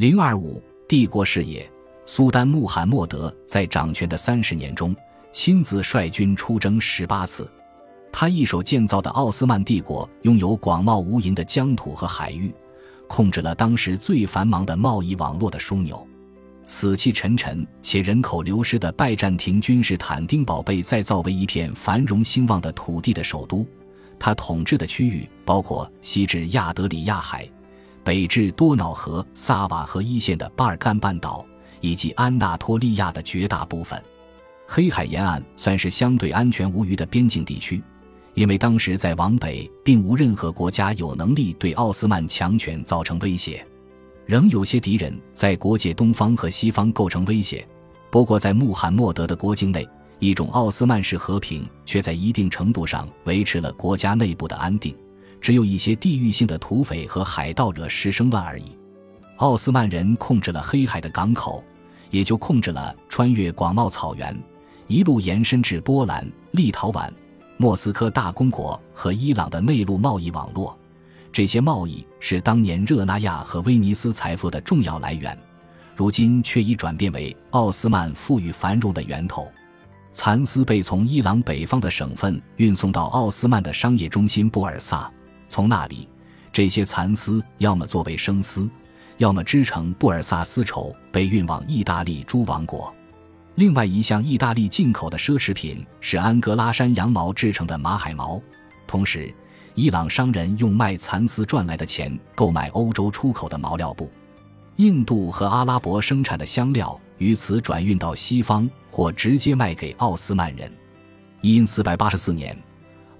零二五帝国视野，苏丹穆罕默德在掌权的三十年中，亲自率军出征十八次。他一手建造的奥斯曼帝国拥有广袤无垠的疆土和海域，控制了当时最繁忙的贸易网络的枢纽。死气沉沉且人口流失的拜占庭君士坦丁堡被再造为一片繁荣兴旺的土地的首都。他统治的区域包括西至亚德里亚海，北至多瑙河萨瓦河一线的巴尔干半岛，以及安纳托利亚的绝大部分。黑海沿岸算是相对安全无虞的边境地区。因为当时在往北，并无任何国家有能力对奥斯曼强权造成威胁，仍有些敌人在国界东方和西方构成威胁。不过，在穆罕默德的国境内，一种奥斯曼式和平却在一定程度上维持了国家内部的安定，只有一些地域性的土匪和海盗惹师生乱而已。奥斯曼人控制了黑海的港口，也就控制了穿越广袤草原，一路延伸至波兰、立陶宛。莫斯科大公国和伊朗的内陆贸易网络，这些贸易是当年热那亚和威尼斯财富的重要来源，如今却已转变为奥斯曼富裕繁荣的源头。蚕丝被从伊朗北方的省份运送到奥斯曼的商业中心布尔萨，从那里，这些蚕丝要么作为生丝，要么织成布尔萨丝绸，被运往意大利诸王国。另外一项意大利进口的奢侈品是安哥拉山羊毛制成的马海毛，同时，伊朗商人用卖蚕丝赚来的钱购买欧洲出口的毛料布。印度和阿拉伯生产的香料于此转运到西方，或直接卖给奥斯曼人。因四百八四年，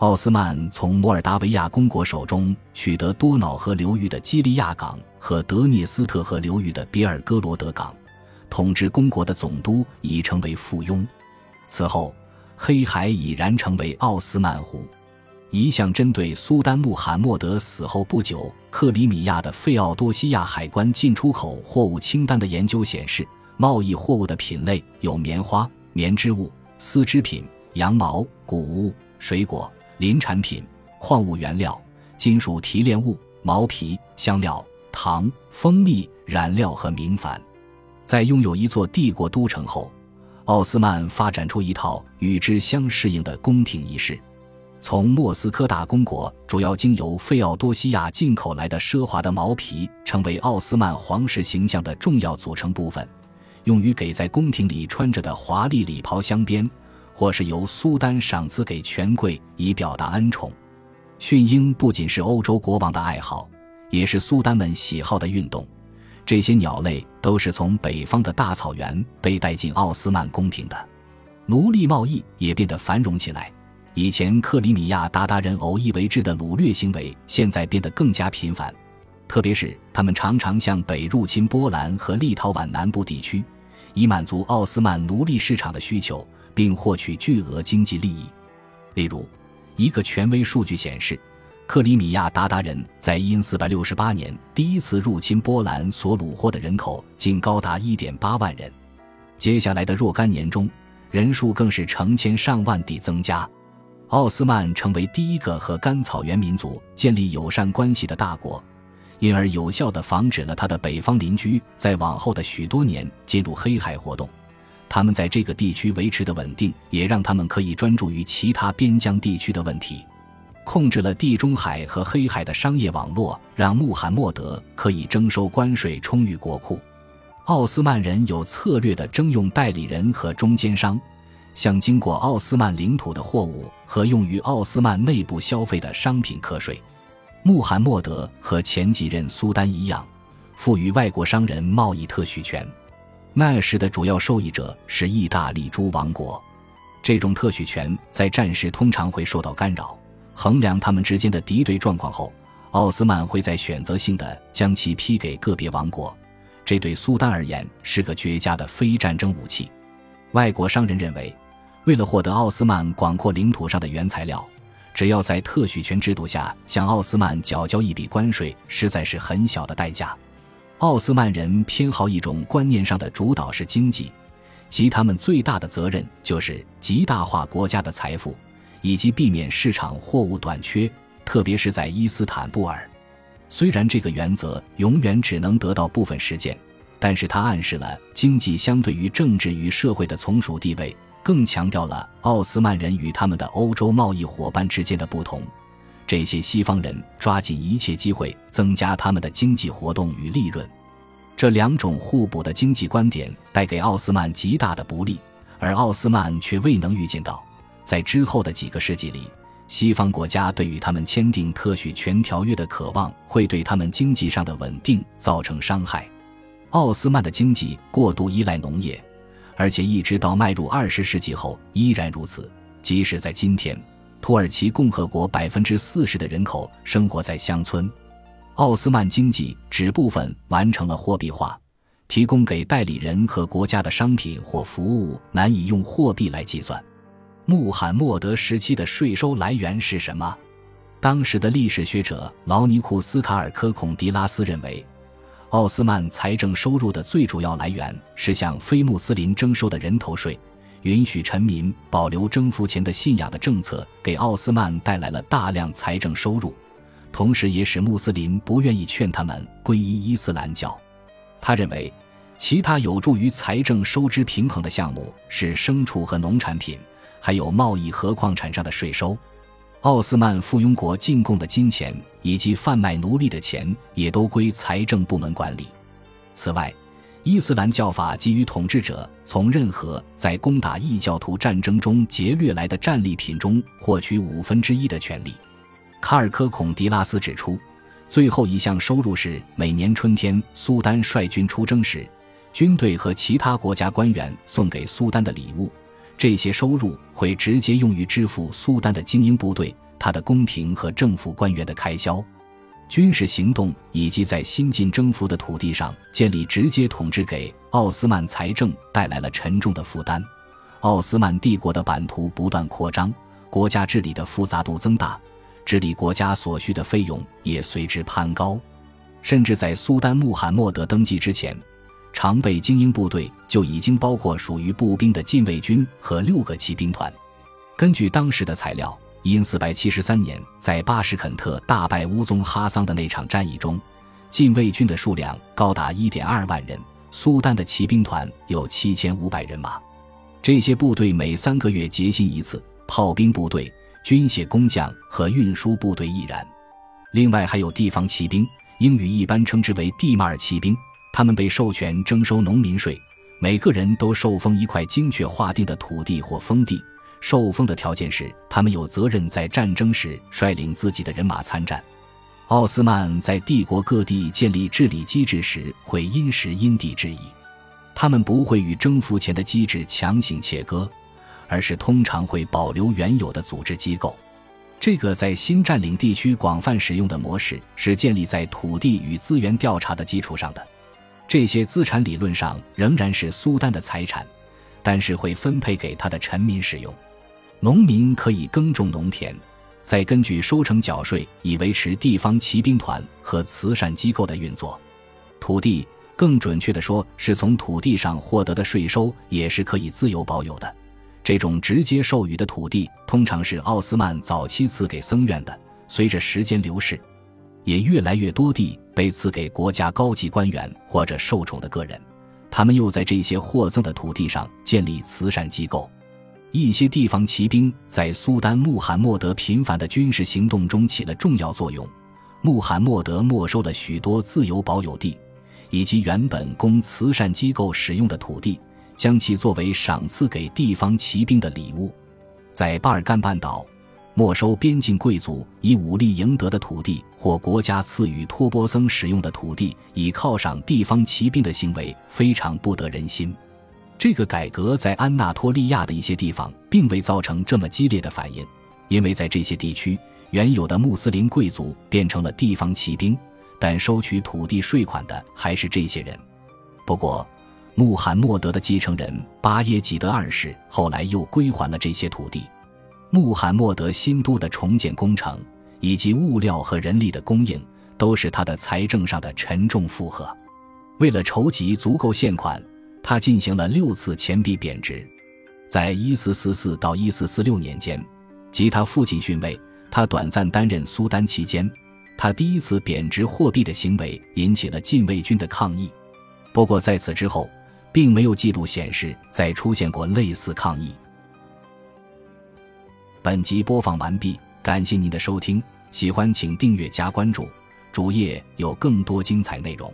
奥斯曼从摩尔达维亚公国手中取得多瑙河流域的基利亚港和德涅斯特河流域的别尔哥罗德港。统治公国的总督已成为附庸，此后黑海已然成为奥斯曼湖。一项针对苏丹穆罕默德死后不久克里米亚的费奥多西亚海关进出口货物清单的研究显示，贸易货物的品类有棉花、棉织物、丝织品、羊毛、谷物、水果、林产品、矿物原料、金属提炼物、毛皮、香料、糖、蜂蜜、染料和明矾。在拥有一座帝国都城后，奥斯曼发展出一套与之相适应的宫廷仪式。从莫斯科大公国主要经由费奥多西亚进口来的奢华的毛皮，成为奥斯曼皇室形象的重要组成部分，用于给在宫廷里穿着的华丽礼袍镶边，或是由苏丹赏赐给权贵以表达恩宠。驯鹰不仅是欧洲国王的爱好，也是苏丹们喜好的运动。这些鸟类都是从北方的大草原被带进奥斯曼宫廷的，奴隶贸易也变得繁荣起来。以前克里米亚鞑靼人偶一为之的掳掠行为，现在变得更加频繁，特别是他们常常向北入侵波兰和立陶宛南部地区，以满足奥斯曼奴隶市场的需求，并获取巨额经济利益。例如，一个权威数据显示。克里米亚鞑靼人在因四百六十八年第一次入侵波兰所虏获的人口竟高达一点八万人，接下来的若干年中，人数更是成千上万地增加。奥斯曼成为第一个和甘草原民族建立友善关系的大国，因而有效地防止了他的北方邻居在往后的许多年进入黑海活动。他们在这个地区维持的稳定，也让他们可以专注于其他边疆地区的问题。控制了地中海和黑海的商业网络，让穆罕默德可以征收关税充裕国库。奥斯曼人有策略地征用代理人和中间商，向经过奥斯曼领土的货物和用于奥斯曼内部消费的商品课税。穆罕默德和前几任苏丹一样，赋予外国商人贸易特许权。那时的主要受益者是意大利诸王国，这种特许权在战时通常会受到干扰。衡量他们之间的敌对状况后，奥斯曼会在选择性的将其批给个别王国，这对苏丹而言是个绝佳的非战争武器。外国商人认为，为了获得奥斯曼广阔领土上的原材料，只要在特许权制度下向奥斯曼缴交一笔关税，实在是很小的代价。奥斯曼人偏好一种观念上的主导式经济，即他们最大的责任就是极大化国家的财富。以及避免市场货物短缺，特别是在伊斯坦布尔。虽然这个原则永远只能得到部分实践，但是它暗示了经济相对于政治与社会的从属地位，更强调了奥斯曼人与他们的欧洲贸易伙伴之间的不同。这些西方人抓紧一切机会增加他们的经济活动与利润，这两种互补的经济观点带给奥斯曼极大的不利，而奥斯曼却未能预见到，在之后的几个世纪里，西方国家对于他们签订特许权条约的渴望会对他们经济上的稳定造成伤害。奥斯曼的经济过度依赖农业，而且一直到迈入二十世纪后依然如此，即使在今天。土耳其共和国百分之四十的人口生活在乡村，奥斯曼经济只部分完成了货币化，提供给代理人和国家的商品或服务难以用货币来计算。穆罕默德时期的税收来源是什么？当时的历史学者劳尼库斯卡尔科孔迪拉斯认为，奥斯曼财政收入的最主要来源是向非穆斯林征收的人头税。允许臣民保留征服前的信仰的政策，给奥斯曼带来了大量财政收入，同时也使穆斯林不愿意劝他们皈依伊斯兰教。他认为，其他有助于财政收支平衡的项目是牲畜和农产品，还有贸易和矿产上的税收。奥斯曼附庸国进贡的金钱以及贩卖奴隶的钱也都归财政部门管理。此外，伊斯兰教法给予统治者从任何在攻打异教徒战争中劫掠来的战利品中获取五分之一的权利。卡尔科孔迪拉斯指出，最后一项收入是每年春天苏丹率军出征时，军队和其他国家官员送给苏丹的礼物。这些收入会直接用于支付苏丹的精英部队、他的宫廷和政府官员的开销。军事行动以及在新近征服的土地上建立直接统治，给奥斯曼财政带来了沉重的负担。奥斯曼帝国的版图不断扩张，国家治理的复杂度增大，治理国家所需的费用也随之攀高。甚至在苏丹穆罕默德登基之前，常备精英部队就已经包括属于步兵的禁卫军和六个骑兵团。根据当时的材料。因四百七十三年在巴什肯特大败乌宗哈桑的那场战役中，禁卫军的数量高达一点二万人，苏丹的骑兵团有七千五百人马。这些部队每三个月结薪一次，炮兵部队、军械工匠和运输部队亦然。另外还有地方骑兵，英语一般称之为蒂马尔骑兵，他们被授权征收农民税，每个人都受封一块精确划定的土地或封地。受封的条件是，他们有责任在战争时率领自己的人马参战。奥斯曼在帝国各地建立治理机制时，会因时因地制宜。他们不会与征服前的机制强行切割，而是通常会保留原有的组织机构。这个在新占领地区广泛使用的模式，是建立在土地与资源调查的基础上的。这些资产理论上仍然是苏丹的财产，但是会分配给他的臣民使用。农民可以耕种农田，再根据收成缴税，以维持地方骑兵团和慈善机构的运作。土地，更准确的说，是从土地上获得的税收，也是可以自由保有的。这种直接授予的土地，通常是奥斯曼早期赐给僧院的。随着时间流逝，也越来越多地被赐给国家高级官员或者受宠的个人，他们又在这些获赠的土地上建立慈善机构。一些地方骑兵在苏丹穆罕默德频繁的军事行动中起了重要作用。穆罕默德没收了许多自由保有地，以及原本供慈善机构使用的土地，将其作为赏赐给地方骑兵的礼物。在巴尔干半岛，没收边境贵族以武力赢得的土地或国家赐予托钵僧使用的土地，以犒赏地方骑兵的行为非常不得人心。这个改革在安纳托利亚的一些地方并未造成这么激烈的反应，因为在这些地区，原有的穆斯林贵族变成了地方骑兵，但收取土地税款的还是这些人。不过，穆罕默德的继承人巴耶济德二世后来又归还了这些土地。穆罕默德新都的重建工程以及物料和人力的供应，都是他的财政上的沉重负荷。为了筹集足够现款。他进行了六次钱币贬值，在1444到1446年间，及他父亲逊位，他短暂担任苏丹期间，他第一次贬值货币的行为引起了禁卫军的抗议。不过在此之后，并没有记录显示再出现过类似抗议。本集播放完毕，感谢您的收听，喜欢请订阅加关注，主页有更多精彩内容。